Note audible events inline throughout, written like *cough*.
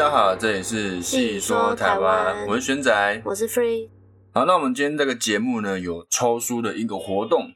家好，这里是细说台湾，我是玄仔，我是 Free。好，那我们今天这个节目呢，有抽书的一个活动，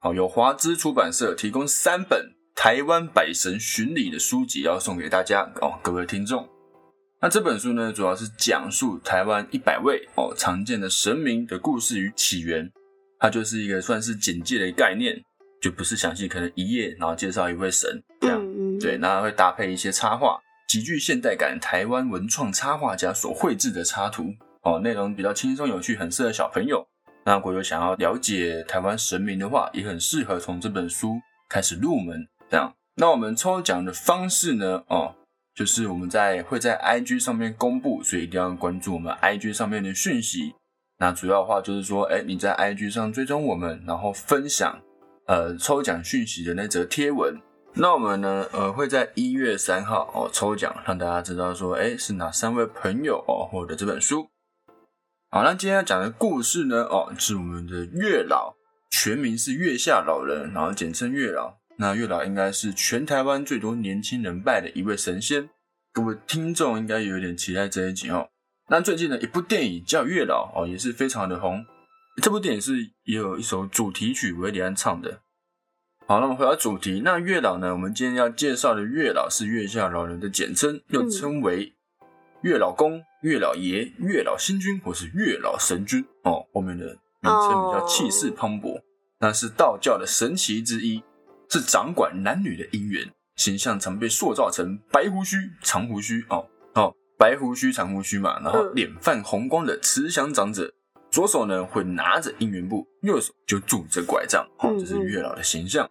好，有华资出版社提供三本台湾百神巡礼的书籍要送给大家哦，各位听众。那这本书呢，主要是讲述台湾一百位哦常见的神明的故事与起源，它就是一个算是简介的概念，就不是详细，可能一页然后介绍一位神这样，对，那会搭配一些插画。极具现代感，台湾文创插画家所绘制的插图哦，内容比较轻松有趣，很适合小朋友。那如果有想要了解台湾神明的话，也很适合从这本书开始入门。这样，那我们抽奖的方式呢？哦，就是我们在会在 IG 上面公布，所以一定要关注我们 IG 上面的讯息。那主要的话就是说，哎，你在 IG 上追踪我们，然后分享呃抽奖讯息的那则贴文。那我们呢，呃，会在一月三号哦抽奖，让大家知道说，哎，是哪三位朋友哦获得这本书。好，那今天要讲的故事呢，哦，是我们的月老，全名是月下老人，然后简称月老。那月老应该是全台湾最多年轻人拜的一位神仙，各位听众应该有点期待这一集哦。那最近的一部电影叫《月老》哦，也是非常的红。这部电影是也有一首主题曲，韦礼安唱的。好，那么回到主题，那月老呢？我们今天要介绍的月老是月下老人的简称，又称为月老公、月老爷、月老星君或是月老神君哦。后面的名称比较气势磅礴，那是道教的神奇之一，是掌管男女的姻缘。形象常被塑造成白胡须、长胡须哦哦，白胡须、长胡须嘛，然后脸泛红光的慈祥长者。左手呢会拿着姻缘布，右手就拄着拐杖，哦，这是月老的形象。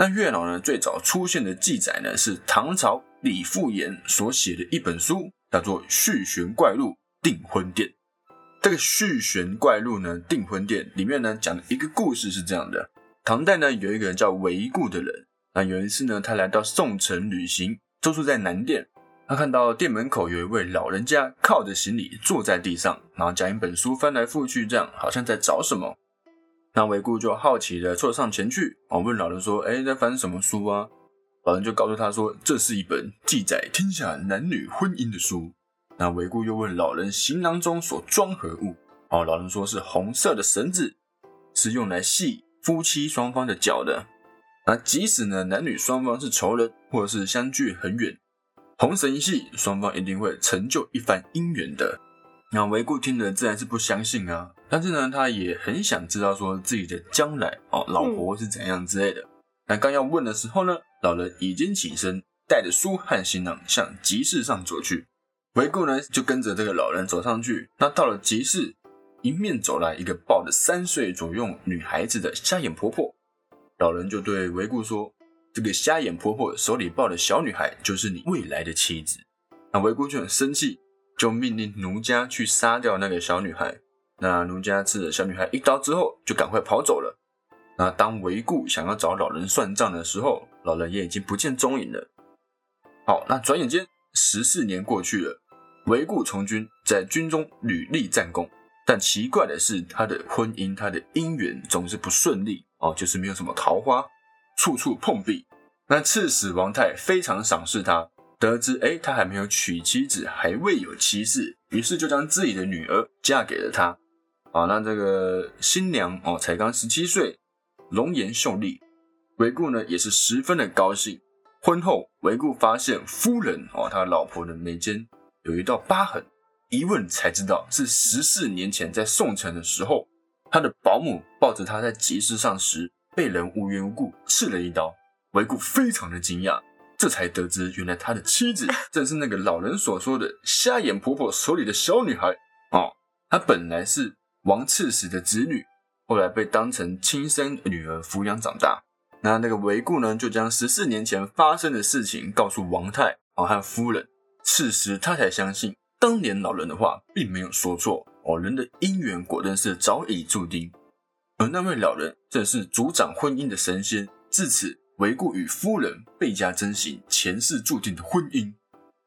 那月老呢，最早出现的记载呢，是唐朝李复言所写的一本书，叫做《续弦怪录订婚殿》。这个《续弦怪录》呢，《订婚殿》里面呢，讲的一个故事是这样的：唐代呢，有一个人叫韦固的人，那有一次呢，他来到宋城旅行，住宿在南殿。他看到店门口有一位老人家靠着行李坐在地上，然后将一本书翻来覆去，这样好像在找什么。那韦固就好奇的凑上前去，哦，问老人说：“哎，在翻什么书啊？”老人就告诉他说：“这是一本记载天下男女婚姻的书。”那韦固又问老人：“行囊中所装何物？”哦，老人说是红色的绳子，是用来系夫妻双方的脚的。那即使呢男女双方是仇人，或者是相距很远。红绳一系，双方一定会成就一番姻缘的。那韦固听了自然是不相信啊，但是呢，他也很想知道说自己的将来哦，老婆是怎样之类的。但刚要问的时候呢，老人已经起身，带着书和行囊向集市上走去。维固呢就跟着这个老人走上去。那到了集市，迎面走来一个抱着三岁左右女孩子的瞎眼婆婆。老人就对维固说。这个瞎眼婆婆手里抱的小女孩就是你未来的妻子。那维固就很生气，就命令奴家去杀掉那个小女孩。那奴家刺了小女孩一刀之后，就赶快跑走了。那当韦固想要找老人算账的时候，老人也已经不见踪影了。好，那转眼间十四年过去了，韦固从军，在军中屡立战功，但奇怪的是，他的婚姻、他的姻缘总是不顺利哦，就是没有什么桃花。处处碰壁，那刺史王泰非常赏识他，得知哎他还没有娶妻子，还未有妻室，于是就将自己的女儿嫁给了他。啊，那这个新娘哦才刚十七岁，容颜秀丽，韦固呢也是十分的高兴。婚后，韦固发现夫人哦他老婆的眉间有一道疤痕，一问才知道是十四年前在宋城的时候，他的保姆抱着他在集市上时。被人无缘无故刺了一刀，韦固非常的惊讶，这才得知原来他的妻子 *laughs* 正是那个老人所说的瞎眼婆婆手里的小女孩哦。她本来是王刺史的子女，后来被当成亲生女儿抚养长大。那那个韦固呢，就将十四年前发生的事情告诉王太哦和夫人，此时他才相信当年老人的话并没有说错哦，人的姻缘果真是早已注定。而那位老人正是主掌婚姻的神仙，自此韦固与夫人倍加珍惜前世注定的婚姻，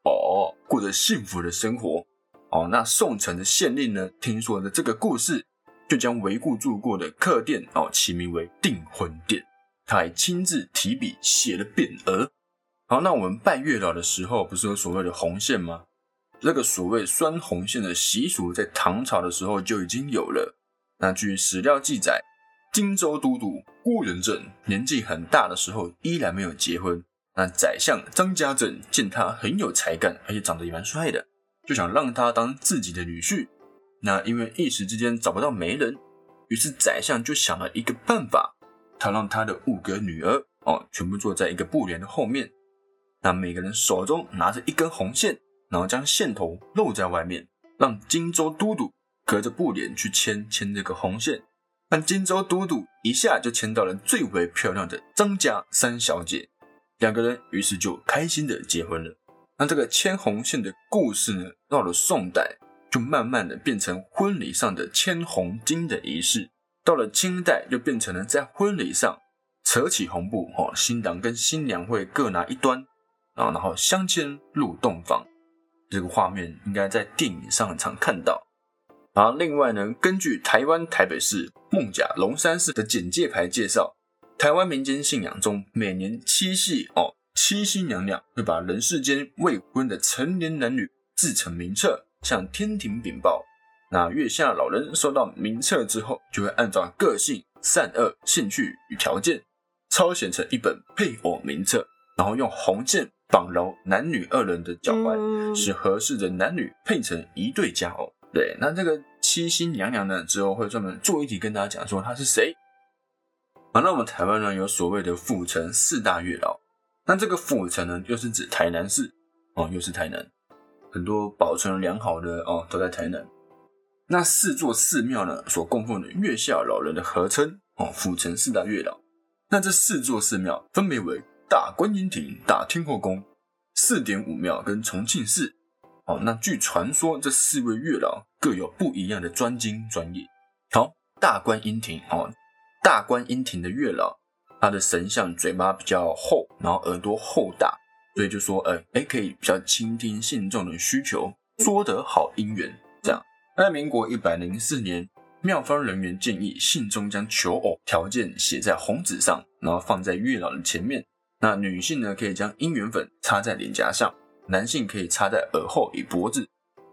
哦，过着幸福的生活。哦，那宋城的县令呢，听说了这个故事，就将韦固住过的客店哦起名为订婚殿，他还亲自提笔写了匾额。好，那我们拜月老的时候，不是有所谓的红线吗？这个所谓拴红线的习俗，在唐朝的时候就已经有了。那据史料记载，荆州都督郭元正年纪很大的时候，依然没有结婚。那宰相张家正见他很有才干，而且长得也蛮帅的，就想让他当自己的女婿。那因为一时之间找不到媒人，于是宰相就想了一个办法，他让他的五个女儿哦，全部坐在一个布帘的后面，那每个人手中拿着一根红线，然后将线头露在外面，让荆州都督隔着布帘去牵牵这个红线。那荆州都督一下就牵到了最为漂亮的张家三小姐。两个人于是就开心的结婚了。那这个牵红线的故事呢，到了宋代就慢慢的变成婚礼上的牵红巾的仪式。到了清代，就变成了在婚礼上扯起红布，哦，新郎跟新娘会各拿一端，啊，然后相牵入洞房。这个画面应该在电影上很常看到。然后另外呢，根据台湾台北市孟甲龙山寺的简介牌介绍。台湾民间信仰中，每年七夕哦，七夕娘娘会把人世间未婚的成年男女制成名册，向天庭禀报。那月下老人收到名册之后，就会按照个性、善恶、兴趣与条件，抄写成一本配偶名册，然后用红线绑牢男女二人的脚踝，使合适的男女配成一对佳偶。对，那这个七夕娘娘呢，之后会专门做一题跟大家讲说她是谁。好，那我们台湾呢有所谓的府城四大月老，那这个府城呢，又是指台南市哦，又是台南，很多保存良好的哦都在台南。那四座寺庙呢，所供奉的月下老人的合称哦，府城四大月老。那这四座寺庙分别为大观音亭、大天后宫、四点五庙跟重庆寺。哦，那据传说，这四位月老各有不一样的专精专业。好，大观音亭哦。大观音亭的月老，他的神像嘴巴比较厚，然后耳朵厚大，所以就说，呃哎，可以比较倾听信众的需求，说得好姻缘这样。在民国一百零四年，庙方人员建议信众将求偶条件写在红纸上，然后放在月老的前面。那女性呢，可以将姻缘粉插在脸颊上，男性可以插在耳后与脖子。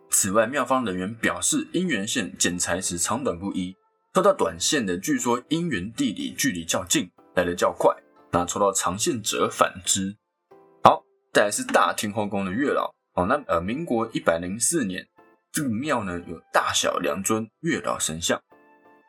此外，庙方人员表示，姻缘线剪裁时长短不一。抽到短线的，据说姻缘地理距离较近，来的较快；那抽到长线者反之。好，再来是大天后宫的月老。哦，那呃，民国一百零四年，这个庙呢有大小两尊月老神像，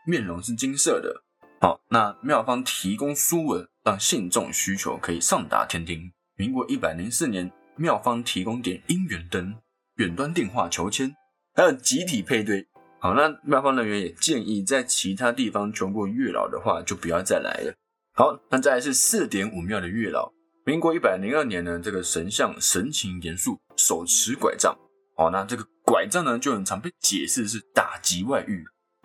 面容是金色的。好，那庙方提供书文，让信众需求可以上达天庭。民国一百零四年，庙方提供点姻缘灯，远端电话求签，还有集体配对。好，那庙方人员也建议，在其他地方求过月老的话，就不要再来了。好，那再来是四点五庙的月老。民国一百零二年呢，这个神像神情严肃，手持拐杖。好，那这个拐杖呢，就很常被解释是打击外遇。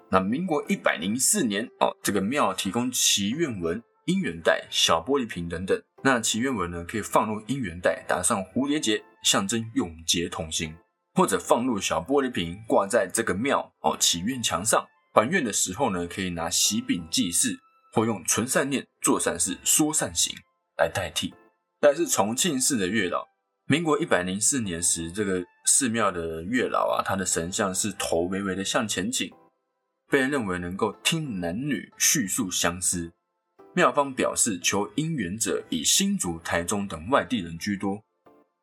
那民国一百零四年，哦，这个庙提供祈愿文、姻缘袋、小玻璃瓶等等。那祈愿文呢，可以放入姻缘袋，打上蝴蝶结，象征永结同心。或者放入小玻璃瓶，挂在这个庙哦祈愿墙上。还愿的时候呢，可以拿喜饼祭祀，或用纯善念做善事、说善行来代替。但是重庆市的月老，民国一百零四年时，这个寺庙的月老啊，他的神像是头微微的向前倾，被认为能够听男女叙述相思。庙方表示，求姻缘者以新竹、台中等外地人居多。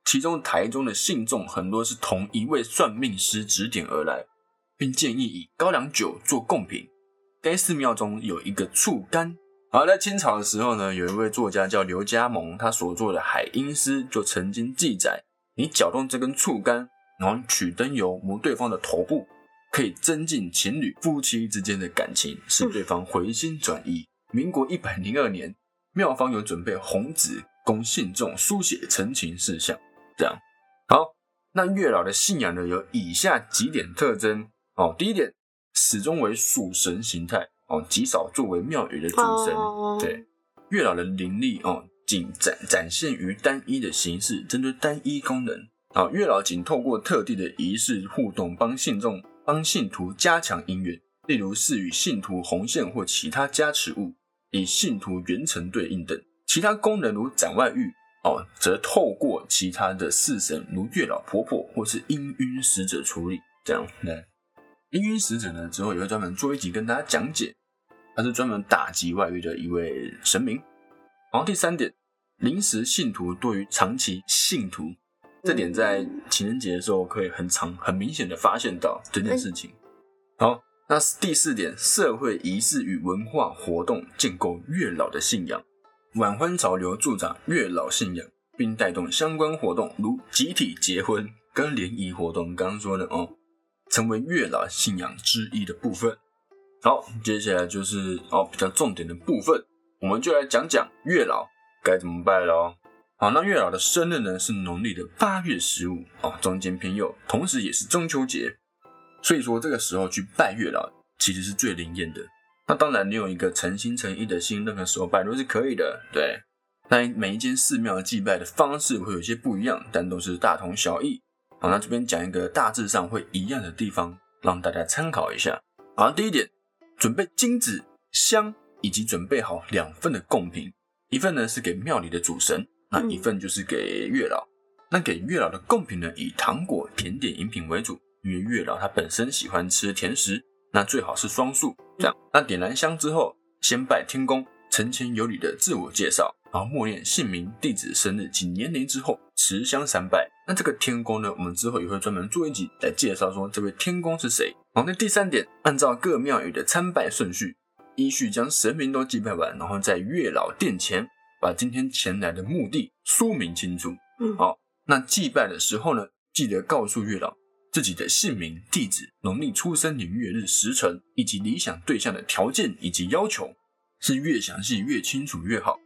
其中台中的信众很多是同一位算命师指点而来，并建议以高粱酒做贡品。该寺庙中有一个醋柑。而在清朝的时候呢，有一位作家叫刘家蒙，他所作的《海音诗》就曾经记载：你搅动这根醋柑，然后取灯油磨对方的头部，可以增进情侣夫妻之间的感情，使对方回心转意。民国一百零二年，庙方有准备红纸供信众书写陈情事项。这样好，那月老的信仰呢有以下几点特征哦。第一点，始终为属神形态哦，极少作为庙宇的主神。对，月老的灵力哦，仅展展现于单一的形式，针对单一功能啊。月老仅透过特定的仪式互动，帮信众、帮信徒加强姻缘，例如是与信徒红线或其他加持物，以信徒元辰对应等。其他功能如展外遇。哦，则透过其他的四神，如月老婆婆或是氤氲使者处理。这样，对，氤氲使者呢，之后也会专门做一集跟大家讲解。他是专门打击外遇的一位神明。然后第三点，临时信徒多于长期信徒，这点在情人节的时候可以很长、很明显的发现到这件事情。好，那第四点，社会仪式与文化活动建构月老的信仰，晚婚潮流助长月老信仰，并带动相关活动，如集体结婚跟联谊活动。刚刚说的哦，成为月老信仰之一的部分。好，接下来就是哦比较重点的部分，我们就来讲讲月老该怎么拜喽。好，那月老的生日呢是农历的八月十五哦，中间偏右，同时也是中秋节，所以说这个时候去拜月老其实是最灵验的。那当然，你有一个诚心诚意的心，任何时候拜都是可以的。对，那每一间寺庙祭拜的方式会有些不一样，但都是大同小异。好，那这边讲一个大致上会一样的地方，让大家参考一下。好，第一点。准备金子、香，以及准备好两份的贡品，一份呢是给庙里的主神，那一份就是给月老。那给月老的贡品呢，以糖果、甜点、饮品为主，因为月老他本身喜欢吃甜食，那最好是双数。这样，那点燃香之后，先拜天公，陈前有礼的自我介绍，然后默念姓名、地址、生日及年龄之后，持香三拜。那这个天宫呢，我们之后也会专门做一集来介绍，说这位天宫是谁。好，那第三点，按照各庙宇的参拜顺序，依序将神明都祭拜完，然后在月老殿前把今天前来的目的说明清楚。嗯，好，那祭拜的时候呢，记得告诉月老自己的姓名、地址、农历出生年月日时辰，以及理想对象的条件以及要求，是越详细越清楚越好。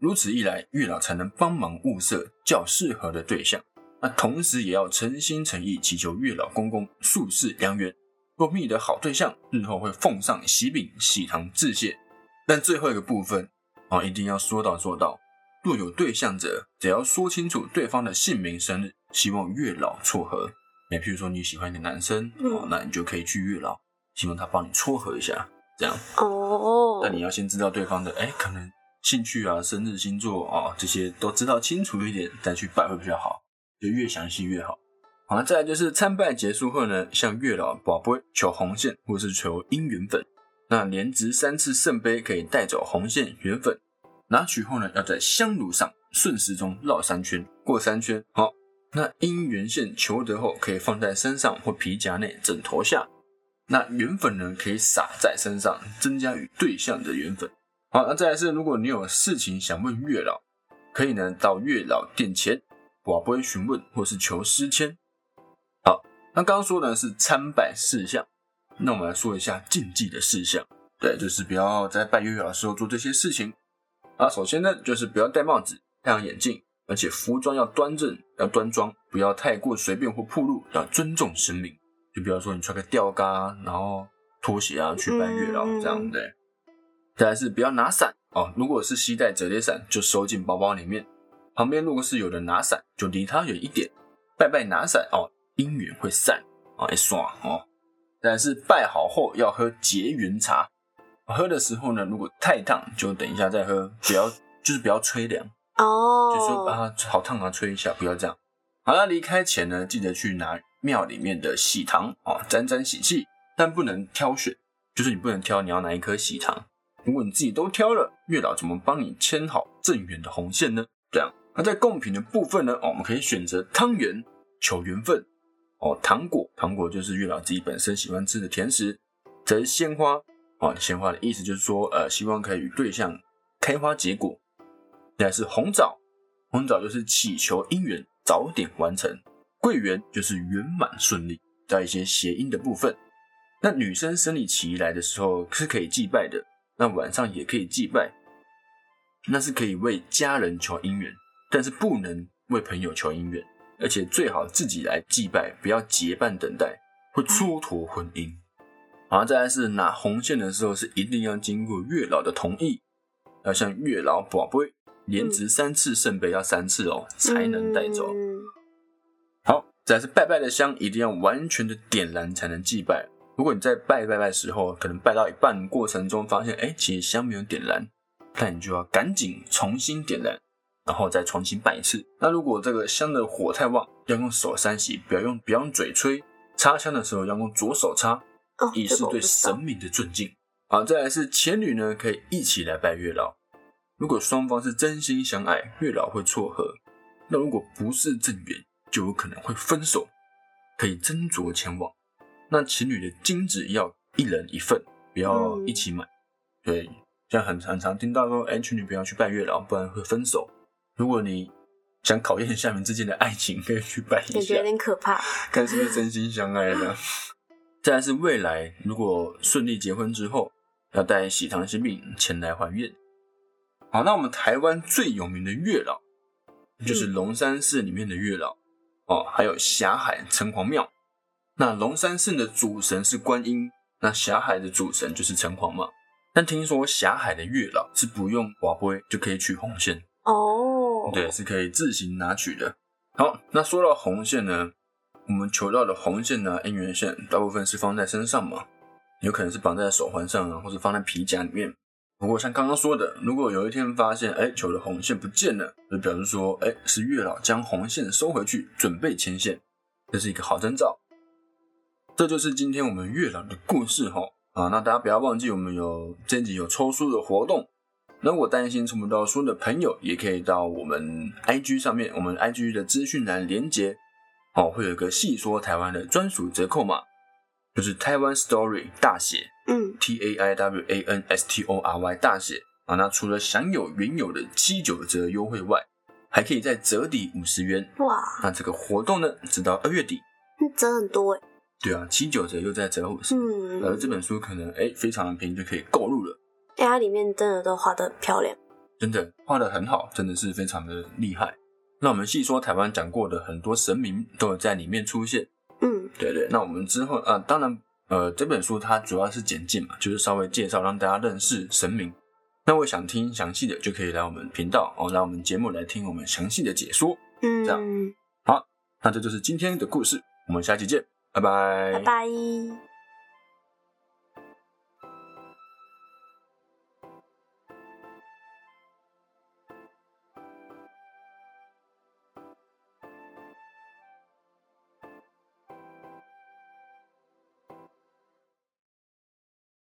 如此一来，月老才能帮忙物色较适合的对象。那同时也要诚心诚意祈求月老公公术士良缘。若觅得好对象，日后会奉上喜饼、喜糖致谢。但最后一个部分啊，一定要说到做到。若有对象者，只要说清楚对方的姓名、生日，希望月老撮合。哎，譬如说你喜欢一个男生，哦，那你就可以去月老，希望他帮你撮合一下，这样。哦。那你要先知道对方的，哎，可能兴趣啊、生日、星座啊这些都知道清楚一点，再去拜会比较好，就越详细越好。好，再来就是参拜结束后呢，向月老宝贝求红线或是求姻缘粉。那连值三次圣杯可以带走红线缘粉，拿取后呢，要在香炉上顺时钟绕三圈，过三圈。好，那姻缘线求得后，可以放在身上或皮夹内、枕头下。那缘粉呢，可以撒在身上，增加与对象的缘分。好，那再来是，如果你有事情想问月老，可以呢到月老殿前，宝贝询问或是求诗签。好那刚刚说的是参拜事项，那我们来说一下禁忌的事项。对，就是不要在拜月老的时候做这些事情。啊，首先呢，就是不要戴帽子、戴上眼镜，而且服装要端正、要端庄，不要太过随便或暴露，要尊重神明。就比方说，你穿个吊嘎，然后拖鞋啊去拜月老这样对。再来是不要拿伞哦，如果是携带折叠伞，就收进包包里面。旁边如果是有人拿伞，就离他远一点。拜拜拿伞哦。姻缘会散啊，一刷哦。但是拜好后要喝结缘茶，喝的时候呢，如果太烫就等一下再喝，不要就是不要吹凉哦，就说啊好烫啊，吹一下，不要这样。好了，离开前呢，记得去拿庙里面的喜糖啊，沾沾喜气，但不能挑选，就是你不能挑你要哪一颗喜糖。如果你自己都挑了，月老怎么帮你牵好正缘的红线呢？这样，那在贡品的部分呢，我们可以选择汤圆求缘分。哦，糖果，糖果就是月老自己本身喜欢吃的甜食。则是鲜花，哦，鲜花的意思就是说，呃，希望可以与对象开花结果。再是红枣，红枣就是祈求姻缘早点完成。桂圆就是圆满顺利，在一些谐音的部分。那女生生理期来的时候是可以祭拜的，那晚上也可以祭拜，那是可以为家人求姻缘，但是不能为朋友求姻缘。而且最好自己来祭拜，不要结伴等待，会蹉跎婚姻。好，再来是拿红线的时候，是一定要经过月老的同意，要向月老宝贝，连值三次圣杯要三次哦，才能带走。好，再是拜拜的香，一定要完全的点燃才能祭拜。如果你在拜拜拜时候，可能拜到一半过程中发现，哎，其实香没有点燃，那你就要赶紧重新点燃。然后再重新拜一次。那如果这个香的火太旺，要用手三洗，不要用不要用嘴吹。插香的时候要用左手插，哦，以示对神明的尊敬。好，再来是前女呢，可以一起来拜月老。如果双方是真心相爱，月老会撮合；那如果不是正缘，就有可能会分手。可以斟酌前往。那情侣的金子要一人一份，不要一起买。对，像很很常听到说，哎，情侣不要去拜月老，不然会分手。如果你想考验下面之间的爱情，可以去拜一下，感觉有点可怕。看是不是真心相爱的。*laughs* 再来是未来，如果顺利结婚之后，要带喜糖心饼前来还愿。好，那我们台湾最有名的月老，就是龙山寺里面的月老哦，还有霞海城隍庙。那龙山寺的主神是观音，那霞海的主神就是城隍嘛。但听说霞海的月老是不用瓦杯就可以取红线哦，对，是可以自行拿取的。好，那说到红线呢，我们求到的红线呢，姻缘线大部分是放在身上嘛，有可能是绑在手环上啊，或者放在皮夹里面。不过像刚刚说的，如果有一天发现，哎，求的红线不见了，就表示说，哎，是月老将红线收回去，准备牵线，这是一个好征兆。这就是今天我们月老的故事哈啊！那大家不要忘记，我们有这集有抽书的活动。如果担心抽不到书的朋友，也可以到我们 IG 上面，我们 IG 的资讯栏连接哦，会有一个细说台湾的专属折扣码，就是台湾 Story 大写，嗯，T A I W A N S T O R Y 大写啊。那除了享有原有的七九折优惠外，还可以再折抵五十元。哇，那这个活动呢，直到二月底，折很多哎。对啊，七九折又在折五十，嗯，而这本书可能哎非常的便宜就可以购入了。哎，它里面真的都画的漂亮，真的画的很好，真的是非常的厉害。那我们细说台湾讲过的很多神明都有在里面出现。嗯，对对。那我们之后啊，当然呃这本书它主要是简介嘛，就是稍微介绍让大家认识神明。那我想听详细的就可以来我们频道哦，来我们节目来听我们详细的解说。嗯，这样好，那这就是今天的故事，我们下期见。拜拜。拜拜。